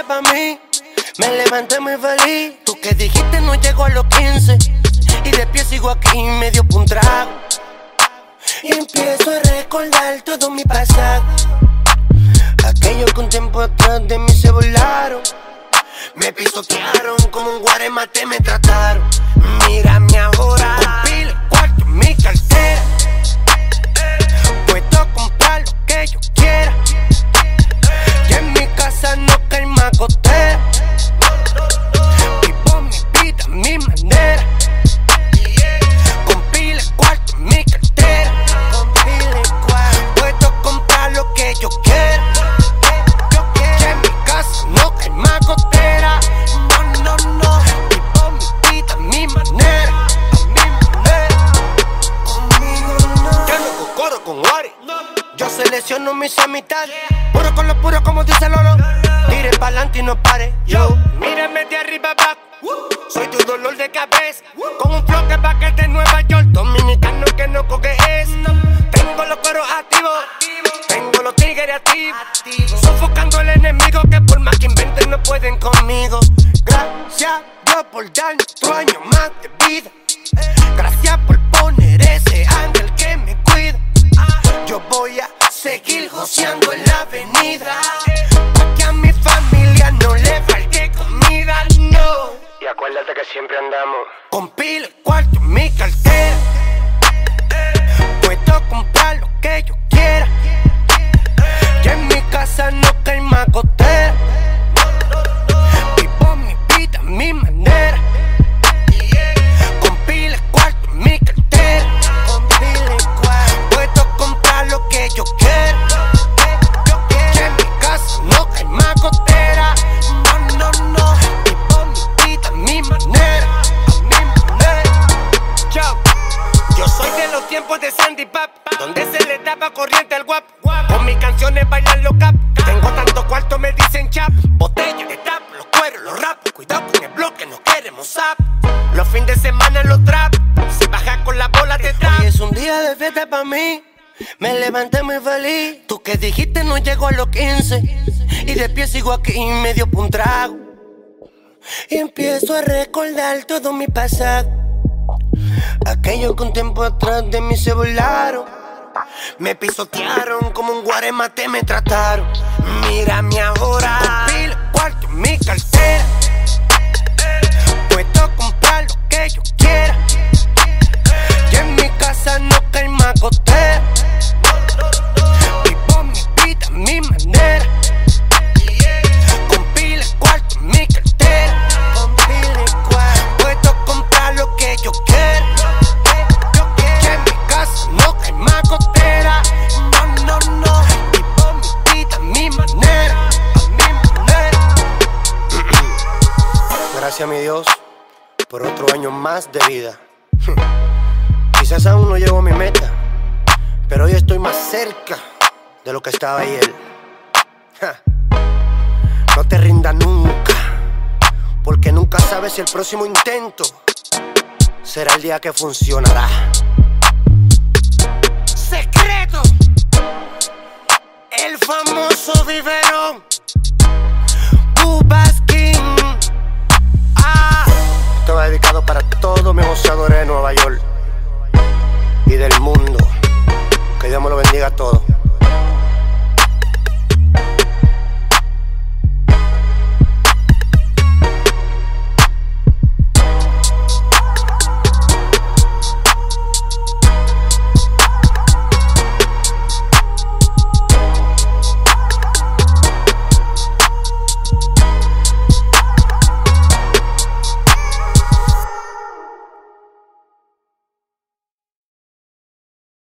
pa' mí. Me levanté muy feliz. Tú que dijiste no llego a los 15. Y de pie sigo aquí, medio un trago. Y empiezo a recordar todo mi pasado. Aquello que un tiempo atrás de mí se volaron. Me pisotearon como un guaremate me trataron. Mírame ahora. Yo selecciono mis amistades. Puro con lo puro, como dice Lolo. Tire pa'lante y no pare. Yo, mírame de arriba abajo. Soy tu dolor de cabeza. Con un flow que va que de Nueva York. Dominicano que no coge es. Tengo los cueros activos. Tengo los tigres activos. Sofocando al enemigo que por más que inventen no pueden conmigo. Gracias Dios por darme otro año andamos. Con cuarto en mi cartera. Puedo comprar lo que yo quiera. Y en mi casa no cae macotera. Vivo de Sandy Pap, donde se le daba corriente al guap. Con mis canciones bailan los cap. Tengo tanto cuarto, me dicen chap. Botella de tap, los cueros, los rap. Cuidado con el bloque, no queremos zap. Los fines de semana los trap. Se baja con la bola de trap. Hoy es un día de fiesta para mí. Me levanté muy feliz. Tú que dijiste no llego a los 15. Y de pie sigo aquí, medio un trago. Y empiezo a recordar todo mi pasado. Aquello que un tiempo atrás de mí se volaron. Me pisotearon como un guaremate me trataron. Mírame ahora. Pila, cuarto mi cartera. Puedo comprar lo que yo quiera. Gracias a mi Dios por otro año más de vida. Quizás aún no llego a mi meta, pero hoy estoy más cerca de lo que estaba ayer. No te rindas nunca, porque nunca sabes si el próximo intento será el día que funcionará. Secreto, el famoso biberón, dedicado para Nueva York.